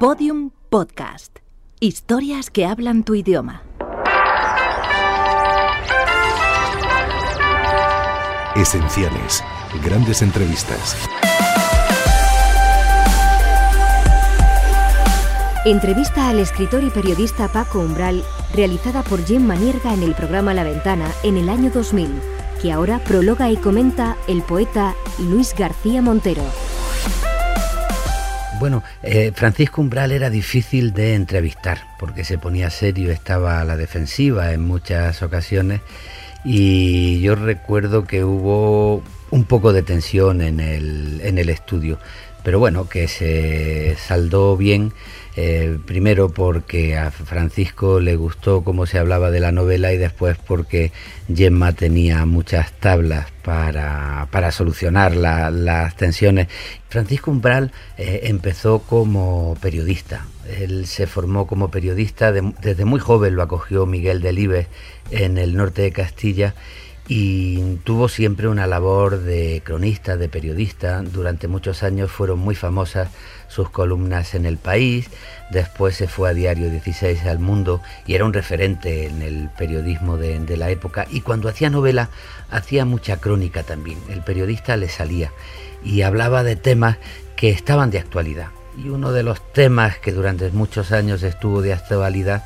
Podium Podcast. Historias que hablan tu idioma. Esenciales. Grandes entrevistas. Entrevista al escritor y periodista Paco Umbral, realizada por Jim Manierga en el programa La Ventana en el año 2000, que ahora prologa y comenta el poeta Luis García Montero. Bueno, eh, Francisco Umbral era difícil de entrevistar porque se ponía serio, estaba a la defensiva en muchas ocasiones y yo recuerdo que hubo un poco de tensión en el, en el estudio, pero bueno, que se saldó bien eh, primero porque a Francisco le gustó cómo se hablaba de la novela y después porque Gemma tenía muchas tablas para, solucionar las tensiones. Francisco Umbral eh, empezó como periodista. Él se formó como periodista, desde muy joven lo acogió Miguel Delibes en el norte de Castilla y tuvo siempre una labor de cronista, de periodista. Durante muchos años fueron muy famosas sus columnas en El País, después se fue a Diario 16 al Mundo y era un referente en el periodismo de, la época. Y cuando hacía novela, hacía mucha crónica también. El periodista le salía y hablaba de temas que estaban de actualidad. Y uno de los temas que durante muchos años estuvo de actualidad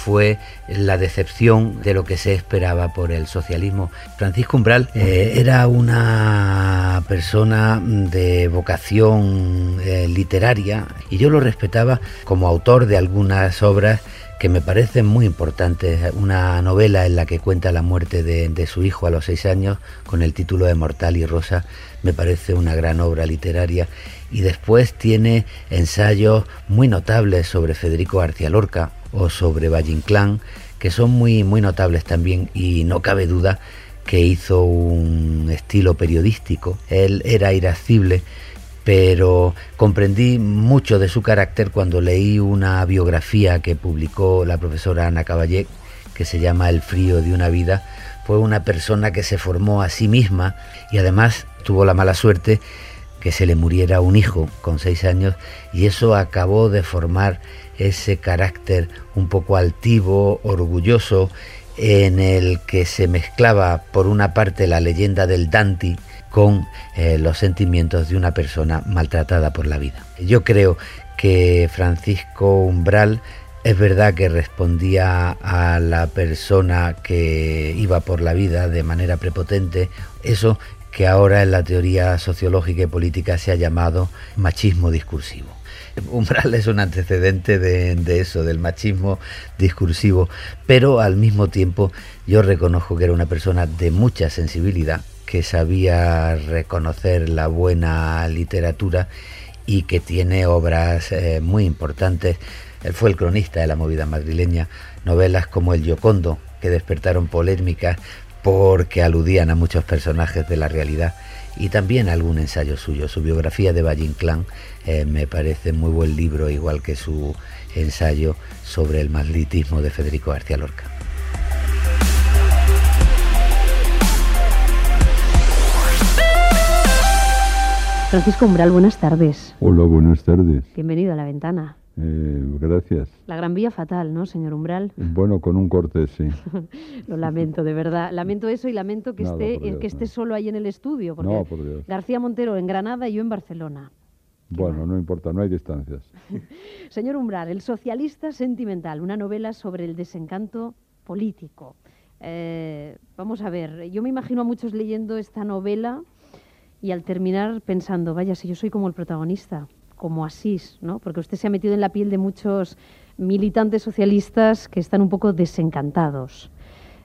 fue la decepción de lo que se esperaba por el socialismo. Francisco Umbral eh, era una persona de vocación eh, literaria y yo lo respetaba como autor de algunas obras que me parecen muy importantes. Una novela en la que cuenta la muerte de, de, su hijo a los seis años con el título de Mortal y Rosa me parece una gran obra literaria. Y después tiene ensayos muy notables sobre Federico García Lorca, o sobre Valle Inclán, que son muy, muy notables también y no cabe duda que hizo un estilo periodístico. Él era irascible, pero comprendí mucho de su carácter cuando leí una biografía que publicó la profesora Ana Caballé, que se llama El frío de una vida. Fue una persona que se formó a sí misma y además tuvo la mala suerte que se le muriera un hijo con seis años y eso acabó de formar ese carácter un poco altivo, orgulloso, en el que se mezclaba por una parte la leyenda del Dante con eh, los sentimientos de una persona maltratada por la vida. Yo creo que Francisco Umbral es verdad que respondía a la persona que iba por la vida de manera prepotente, eso que ahora en la teoría sociológica y política se ha llamado machismo discursivo. Umbral es un antecedente de, eso, del machismo discursivo, pero al mismo tiempo yo reconozco que era una persona de mucha sensibilidad, que sabía reconocer la buena literatura y que tiene obras eh, muy importantes. Él fue el cronista de la movida madrileña, novelas como El Yocondo, que despertaron polémicas porque aludían a muchos personajes de la realidad y también algún ensayo suyo. Su biografía de Valle Inclán eh, me parece muy buen libro, igual que su ensayo sobre el maslitismo de Federico García Lorca. Francisco Umbral, buenas tardes. Hola, buenas tardes. Bienvenido a la ventana. Eh, gracias. La Gran Vía fatal, ¿no, señor Umbral? Bueno, con un corte, sí. Lo lamento, de verdad. Lamento eso y lamento que esté que esté solo ahí en el estudio. Porque no, por Dios. García Montero en Granada y yo en Barcelona. Bueno, no importa, no hay distancias. señor Umbral, El socialista sentimental, una novela sobre el desencanto político. Eh, vamos a ver, yo me imagino a muchos leyendo esta novela y al terminar pensando, vaya, si yo soy como el protagonista como Asís, ¿no? Porque usted se ha metido en la piel de muchos militantes socialistas que están un poco desencantados.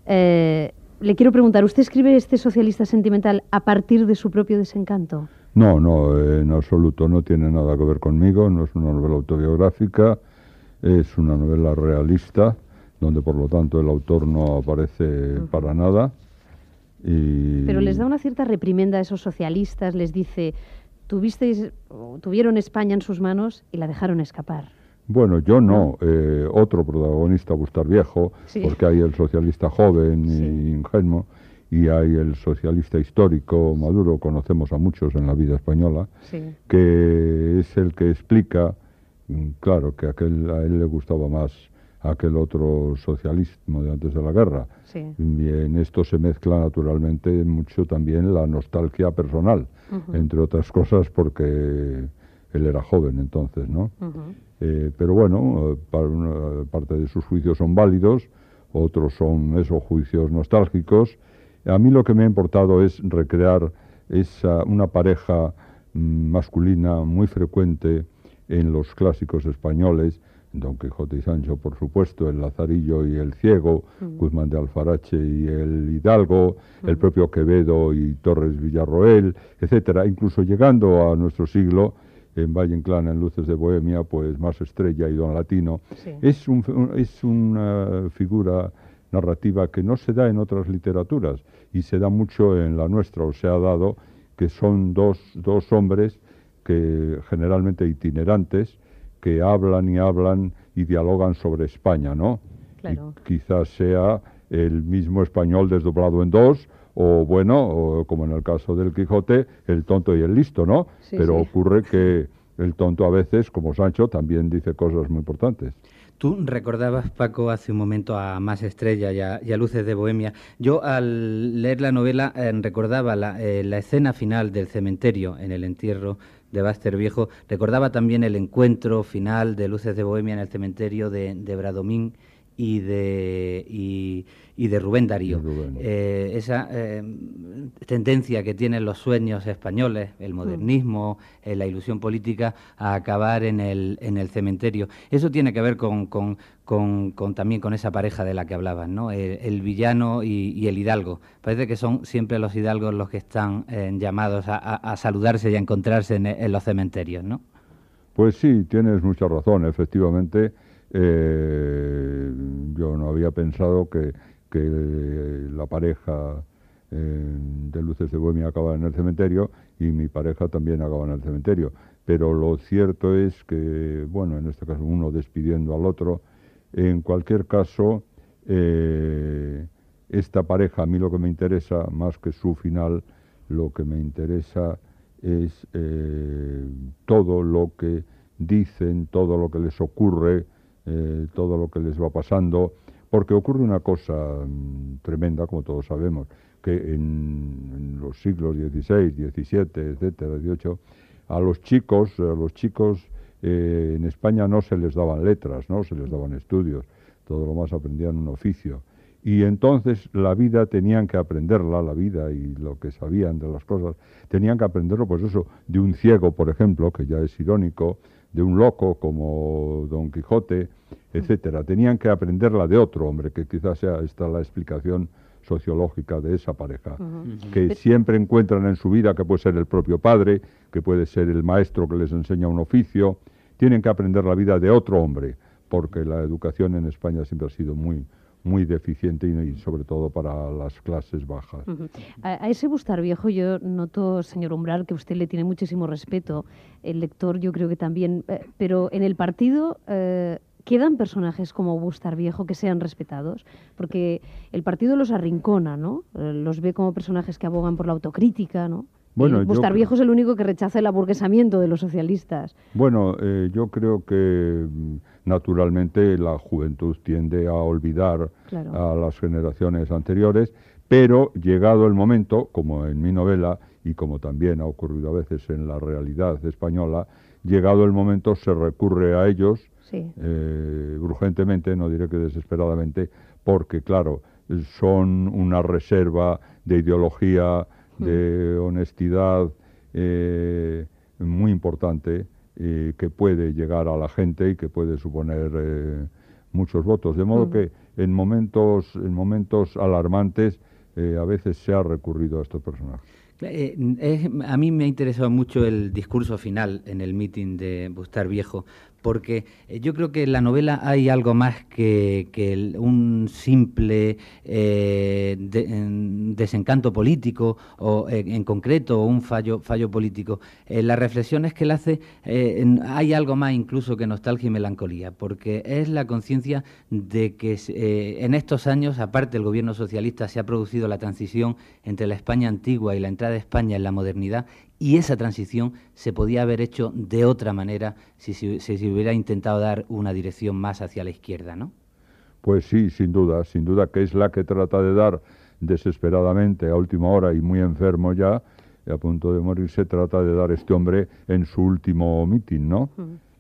Eh, le quiero preguntar, ¿usted escribe este socialista sentimental a partir de su propio desencanto? No, no, en absoluto, no tiene nada que ver conmigo, no es una novela autobiográfica, es una novela realista, donde por lo tanto el autor no aparece para nada. Pero les da una cierta reprimenda a esos socialistas, les dice, tuvisteis, tuvieron España en sus manos y la dejaron escapar. Bueno, yo no. Eh, otro protagonista, Bustar Viejo, porque hay el socialista joven e ingenuo y hay el socialista histórico Maduro, conocemos a muchos en la vida española, que es el que explica mm, claro, que aquel, a él le gustaba más aquel otro socialismo de antes de la guerra. Y en esto se mezcla naturalmente mucho también la nostalgia personal, entre otras cosas porque él era joven entonces, ¿no? Eh, pero bueno, parte de sus juicios son válidos, otros son esos juicios nostálgicos. A mí lo que me ha importado es recrear esa, una pareja mm, masculina muy frecuente en los clásicos españoles, Don Quijote y Sancho, por supuesto, el Lazarillo y el Ciego, mm. Guzmán de Alfarache y el Hidalgo, el mm. propio Quevedo y Torres Villarroel, etcétera, incluso llegando a nuestro siglo, en Valle Inclán, en Luces de Bohemia, pues Más Estrella y Don Latino. Es, es una figura narrativa que no se da en otras literaturas y se da mucho en la nuestra, o se ha dado que son dos, dos hombres que generalmente itinerantes, que hablan y hablan y dialogan sobre España, ¿no? quizás sea el mismo español desdoblado en dos, o bueno, o como en el caso del Quijote, el tonto y el listo, ¿no? Pero ocurre que el tonto a veces, como Sancho, también dice cosas muy importantes. Tú recordabas, Paco, hace un momento a Más Estrella y a, Luces de Bohemia. Yo al leer la novela eh, recordaba eh, la, escena final del cementerio en el entierro de Baster Viejo. Recordaba también el encuentro final de Luces de Bohemia en el cementerio de, Bradomín y de, y, de Rubén Darío. Eh, esa eh, tendencia que tienen los sueños españoles, el mm. modernismo, eh, la ilusión política, a acabar en el, en el cementerio. Eso tiene que ver con, con, con, también con esa pareja de la que hablaban, ¿no? el, villano y, el hidalgo. Parece que son siempre los hidalgos los que están llamados a, saludarse y a encontrarse en, en los cementerios, ¿no? Pues sí, tienes mucha razón, efectivamente eh, yo no había pensado que, la pareja eh, de Luces de Bohemia acaba en el cementerio y mi pareja también acaba en el cementerio. Pero lo cierto es que, bueno, en este caso uno despidiendo al otro, en cualquier caso, eh, esta pareja, a mí lo que me interesa, más que su final, lo que me interesa es todo lo que dicen, todo lo que les ocurre, eh, todo lo que les va pasando, porque ocurre una cosa mm, tremenda, como todos sabemos, que en, los siglos XVI, XVII, etcétera, XVIII, a los chicos, a los chicos eh, en España no se les daban letras, no se les daban estudios, todo lo más aprendían un oficio. Y entonces la vida tenían que aprenderla, la vida y lo que sabían de las cosas, tenían que aprenderlo, pues eso, de un ciego, por ejemplo, que ya es irónico, de un loco como Don Quijote, etcétera. Tenían que aprenderla de otro hombre, que quizás sea esta la explicación sociológica de esa pareja, que siempre encuentran en su vida que puede ser el propio padre, que puede ser el maestro que les enseña un oficio, tienen que aprender la vida de otro hombre, porque la educación en España siempre ha sido muy muy deficiente y, sobre todo para las clases bajas. a, ese Bustar Viejo yo noto, señor Umbral, que usted le tiene muchísimo respeto, el lector yo creo que también, eh, pero en el partido... Eh, ¿Quedan personajes como Bustar Viejo que sean respetados? Porque el partido los arrincona, ¿no? Eh, los ve como personajes que abogan por la autocrítica, ¿no? Bueno, Bustar Viejo es el único que rechaza el aburguesamiento de los socialistas. Bueno, yo creo que mm, naturalmente la juventud tiende a olvidar a las generaciones anteriores, pero llegado el momento, como en mi novela y como también ha ocurrido a veces en la realidad española, llegado el momento se recurre a ellos eh, urgentemente, no diré que desesperadamente, porque claro, son una reserva de ideología, de mm. honestidad eh, muy importante que puede llegar a la gente y que puede suponer eh, muchos votos. De modo que en momentos, en momentos alarmantes eh, a veces se ha recurrido a estos personajes. Eh, a mí me ha interesado mucho el discurso final en el meeting de Bustar Viejo, porque eh, yo creo que en la novela hay algo más que, un simple eh, desencanto político o en, concreto un fallo, fallo político. En las reflexiones que él hace hay algo más incluso que nostalgia y melancolía, porque es la conciencia de que en estos años, aparte del gobierno socialista, se ha producido la transición entre la España antigua y la entrada de España en la modernidad y esa transición se podía haber hecho de otra manera si se hubiera intentado dar una dirección más hacia la izquierda, ¿no? Pues sí, sin duda, sin duda que es la que trata de dar desesperadamente a última hora y muy enfermo ya, a punto de morir, se trata de dar este hombre en su último mitin, ¿no?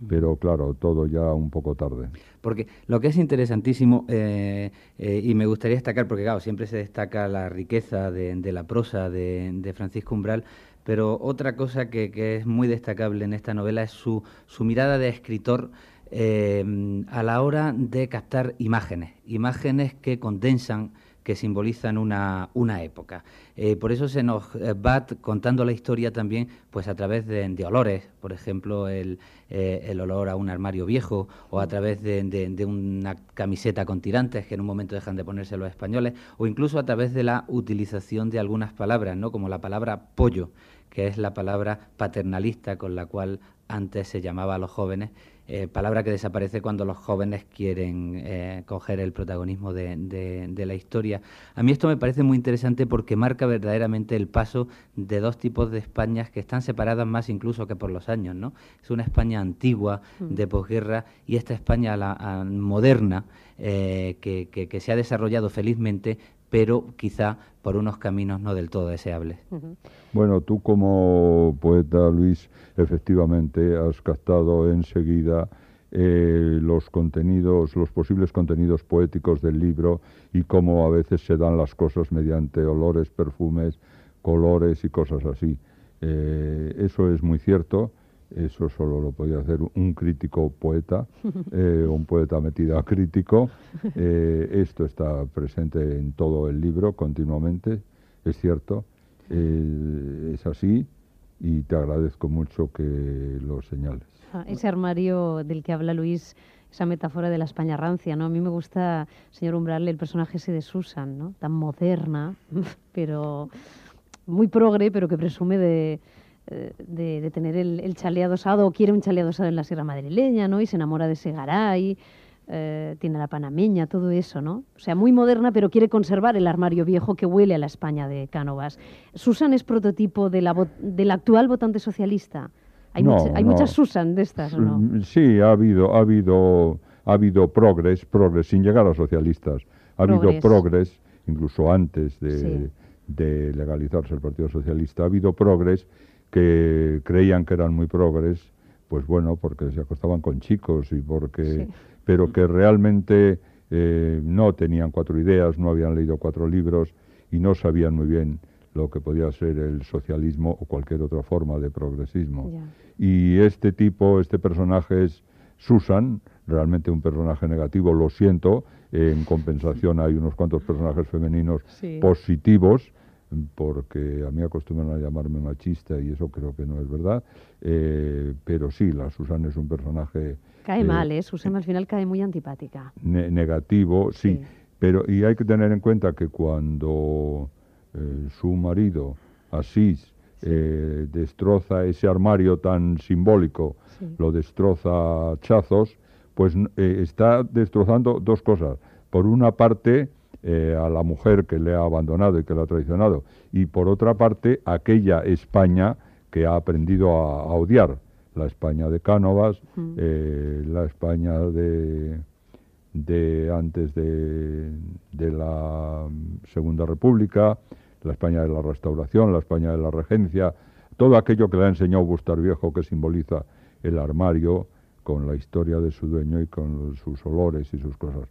Pero claro, todo ya un poco tarde. Porque lo que es interesantísimo, eh, eh, y me gustaría destacar, porque claro, siempre se destaca la riqueza de, la prosa de, Francisco Umbral, pero otra cosa que, es muy destacable en esta novela es su, mirada de escritor eh, a la hora de captar imágenes, imágenes que condensan que simbolizan una, época. Eh, por eso se nos eh, va contando la historia también pues a través de, olores, por ejemplo, el, el, olor a un armario viejo o a través de, de, una camiseta con tirantes que en un momento dejan de ponerse los españoles, o incluso a través de la utilización de algunas palabras, ¿no? como la palabra pollo, que es la palabra paternalista con la cual antes se llamaba a los jóvenes eh, palabra que desaparece cuando los jóvenes quieren eh, coger el protagonismo de, la historia. A mí esto me parece muy interesante porque marca verdaderamente el paso de dos tipos de Españas que están separadas más incluso que por los años. ¿no? Es una España antigua, mm. de posguerra, y esta España la, moderna, eh, que, que se ha desarrollado felizmente, pero quizá por unos caminos no del todo deseables. Bueno, tú como poeta, Luis, efectivamente has captado enseguida eh, los contenidos, los posibles contenidos poéticos del libro y cómo a veces se dan las cosas mediante olores, perfumes, colores y cosas así. Eh, eso es muy cierto eso solo lo podía hacer un crítico poeta, eh, un poeta metido a crítico. Eh, esto está presente en todo el libro continuamente, es cierto, eh, es así y te agradezco mucho que lo señales. Ah, ese armario del que habla Luis, esa metáfora de la España rancia, ¿no? A mí me gusta, señor Umbrarle, el personaje ese de Susan, ¿no? Tan moderna, pero muy progre, pero que presume de de, tener el, el chale adosado o quiere un chale adosado en la Sierra Madrileña, ¿no? Y se enamora de ese garay, eh, tiene la panameña, todo eso, ¿no? O sea, muy moderna, pero quiere conservar el armario viejo que huele a la España de Cánovas. ¿Susan es prototipo de la, del actual votante socialista? ¿Hay, hay muchas Susan de estas o no? Mm, sí, ha habido, ha habido, ha habido progres, progres, sin llegar a socialistas. Ha habido progres, incluso antes de, de legalizarse el Partido Socialista, ha habido progres que creían que eran muy progres, pues bueno, porque se acostaban con chicos y porque, pero que realmente eh, no tenían cuatro ideas, no habían leído cuatro libros y no sabían muy bien lo que podía ser el socialismo o cualquier otra forma de progresismo. Y este tipo, este personaje es Susan, realmente un personaje negativo, lo siento, en compensación hay unos cuantos personajes femeninos positivos, porque a mí acostumbran a llamarme machista y eso creo que no es verdad, eh, pero sí, la Susan es un personaje... Cae eh, mal, ¿eh? Susan al final cae muy antipática. negativo, sí, pero y hay que tener en cuenta que cuando eh, su marido, Asís, destroza ese armario tan simbólico, lo destroza a chazos, pues está destrozando dos cosas. Por una parte, eh, a la mujer que le ha abandonado y que le ha traicionado, y por otra parte aquella España que ha aprendido a, odiar, la España de Cánovas, eh, la España de, de antes de, de, la Segunda República, la España de la Restauración, la España de la Regencia, todo aquello que le ha enseñado Gustavo Viejo que simboliza el armario con la historia de su dueño y con sus olores y sus cosas.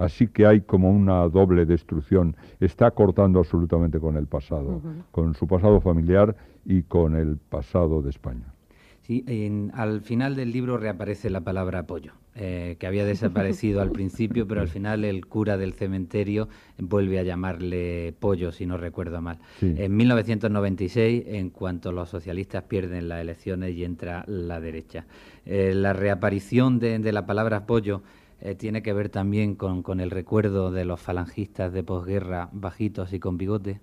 Así que hay como una doble destrucción. Está cortando absolutamente con el pasado, con su pasado familiar y con el pasado de España. Sí, al final del libro reaparece la palabra apoyo, eh, que había desaparecido al principio, pero al final el cura del cementerio vuelve a llamarle pollo, si no recuerdo mal. En 1996, en cuanto los socialistas pierden las elecciones y entra la derecha. Eh, la reaparición de, la palabra pollo eh, tiene que ver también con, el recuerdo de los falangistas de posguerra bajitos y con bigote?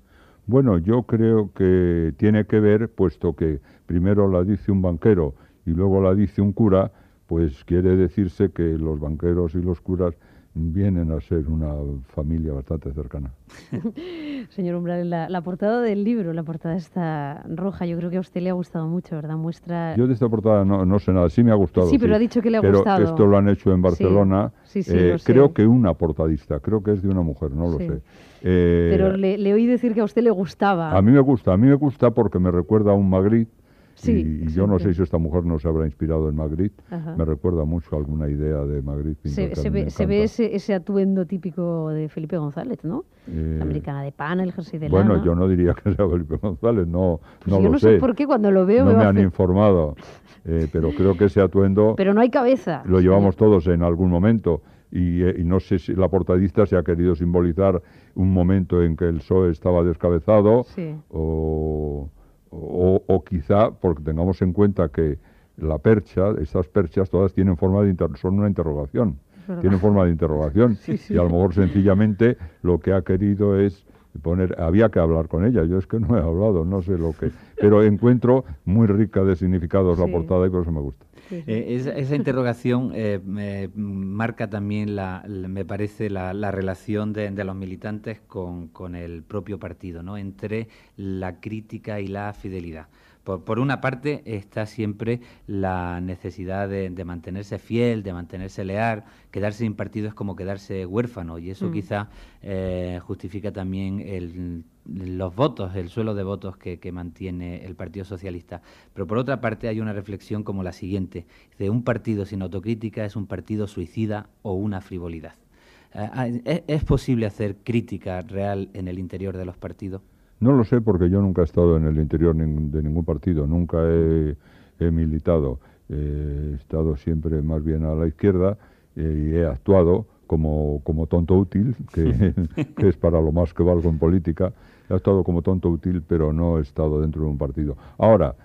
Bueno, yo creo que tiene que ver, puesto que primero la dice un banquero y luego la dice un cura, pues quiere decirse que los banqueros y los curas vienen a ser una familia bastante cercana. Señor Umbral, la, portada del libro, la portada está roja, yo creo que a usted le ha gustado mucho, ¿verdad? Muestra... Yo de esta portada no, sé nada, sí me ha gustado. Sí, pero ha dicho que le ha pero gustado. esto lo han hecho en Barcelona. Sí, sí, eh, creo que una portadista, creo que es de una mujer, no lo sé. Eh, pero le, le, oí decir que a usted le gustaba. A mí me gusta, a mí me gusta porque me recuerda a un Magritte y, yo no sé si esta mujer no se habrá inspirado en Magritte. Me recuerda mucho alguna idea de Magritte. Se, ve, ese, atuendo típico de Felipe González, ¿no? Eh, la americana de pana, el jersey de Bueno, yo no diría que sea Felipe González, no, pues no yo no sé. por qué cuando lo veo... No me, han informado, eh, pero creo que ese atuendo... Pero no hay cabeza. Lo llevamos todos en algún momento. Y, eh, y, no sé si la portadista se ha querido simbolizar un momento en que el PSOE estaba descabezado o, o, quizá porque tengamos en cuenta que la percha, estas perchas todas tienen forma de son una interrogación, tienen forma de interrogación. Y a lo mejor sencillamente lo que ha querido es poner, había que hablar con ella, yo es que no he hablado, no sé lo que, pero encuentro muy rica de significados la portada y por eso me gusta. Eh, esa, interrogación eh, me marca también, la, me parece, la, relación de, los militantes con, con, el propio partido, ¿no? entre la crítica y la fidelidad. Por, una parte está siempre la necesidad de, mantenerse fiel, de mantenerse leal. Quedarse sin partido es como quedarse huérfano y eso mm. quizá eh, justifica también los votos, el suelo de votos que, mantiene el Partido Socialista. Pero por otra parte hay una reflexión como la siguiente. De un partido sin autocrítica es un partido suicida o una frivolidad. Eh, ah, ¿Es posible hacer crítica real en el interior de los partidos? No lo sé porque yo nunca he estado en el interior de ningún partido, nunca he, militado. he estado siempre más bien a la izquierda eh, y he actuado como, como tonto útil, que, es para lo más que valgo en política. He actuado como tonto útil, pero no he estado dentro de un partido. Ahora,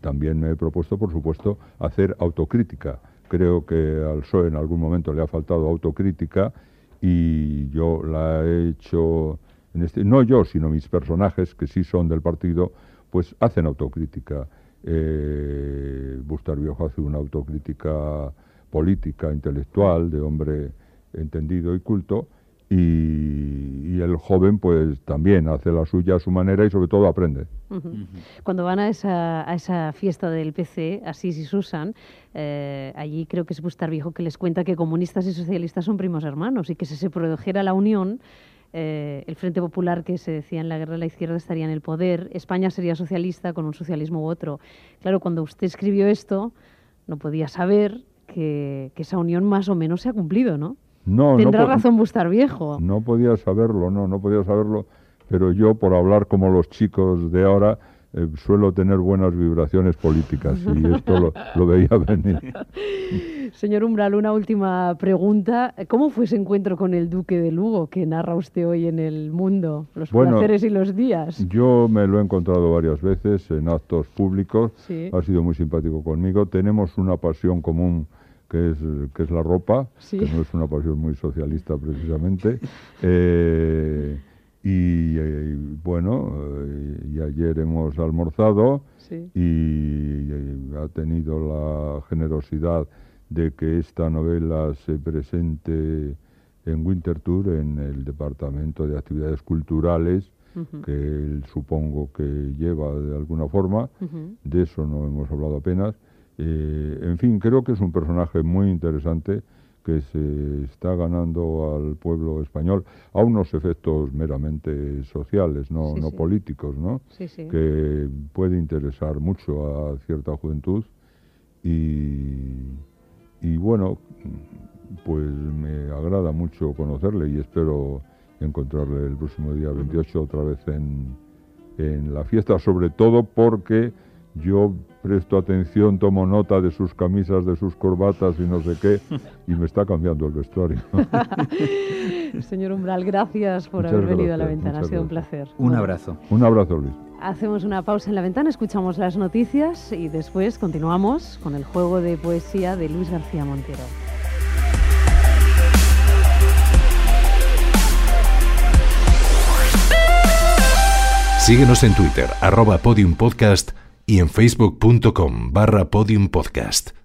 también me he propuesto, por supuesto, hacer autocrítica. Creo que al PSOE en algún momento le ha faltado autocrítica y yo la he hecho este, no yo, sino mis personajes, que sí son del partido, pues hacen autocrítica. Eh, Bustar Viejo hace una autocrítica política, intelectual, de hombre entendido y culto, y, el joven pues también hace la suya a su manera y sobre todo aprende. Cuando van a esa, a esa fiesta del PC, Asís y Susan, eh, allí creo que es Bustar Viejo que les cuenta que comunistas y socialistas son primos hermanos y que si se produjera la unión eh, el Frente Popular que se decía en la guerra de la izquierda estaría en el poder, España sería socialista con un socialismo u otro. Claro, cuando usted escribió esto, no podía saber que, esa unión más o menos se ha cumplido, ¿no? No, Tendrá razón Bustar Viejo. No podía saberlo, no, no podía saberlo, pero yo por hablar como los chicos de ahora, eh, suelo tener buenas vibraciones políticas y esto lo, veía venir. Señor Umbral, una última pregunta. ¿Cómo fue ese encuentro con el Duque de Lugo que narra usted hoy en El Mundo? Los placeres y los días. Yo me lo he encontrado varias veces en actos públicos. Ha sido muy simpático conmigo. Tenemos una pasión común que es, que es la ropa, que no es una pasión muy socialista precisamente. Eh, y, eh, bueno, eh, y ayer hemos almorzado y, ha tenido la generosidad de que esta novela se presente en Winterthur, en el Departamento de Actividades Culturales, que él supongo que lleva de alguna forma. De eso no hemos hablado apenas. Eh, en fin, creo que es un personaje muy interesante que se está ganando al pueblo español a unos efectos meramente sociales, no, no políticos, ¿no? que puede interesar mucho a cierta juventud y, y bueno, pues me agrada mucho conocerle y espero encontrarle el próximo día 28 otra vez en, en la fiesta, sobre todo porque yo presto atención, tomo nota de sus camisas, de sus corbatas y no sé qué, y me está cambiando el vestuario. Señor Umbral, gracias por haber venido a la ventana, ha sido un placer. Un abrazo. Un abrazo, Luis. Hacemos una pausa en la ventana, escuchamos las noticias y después continuamos con el juego de poesía de Luis García Montero. Síguenos en Twitter, arroba podiumpodcast y en facebook.com barra podiumpodcast.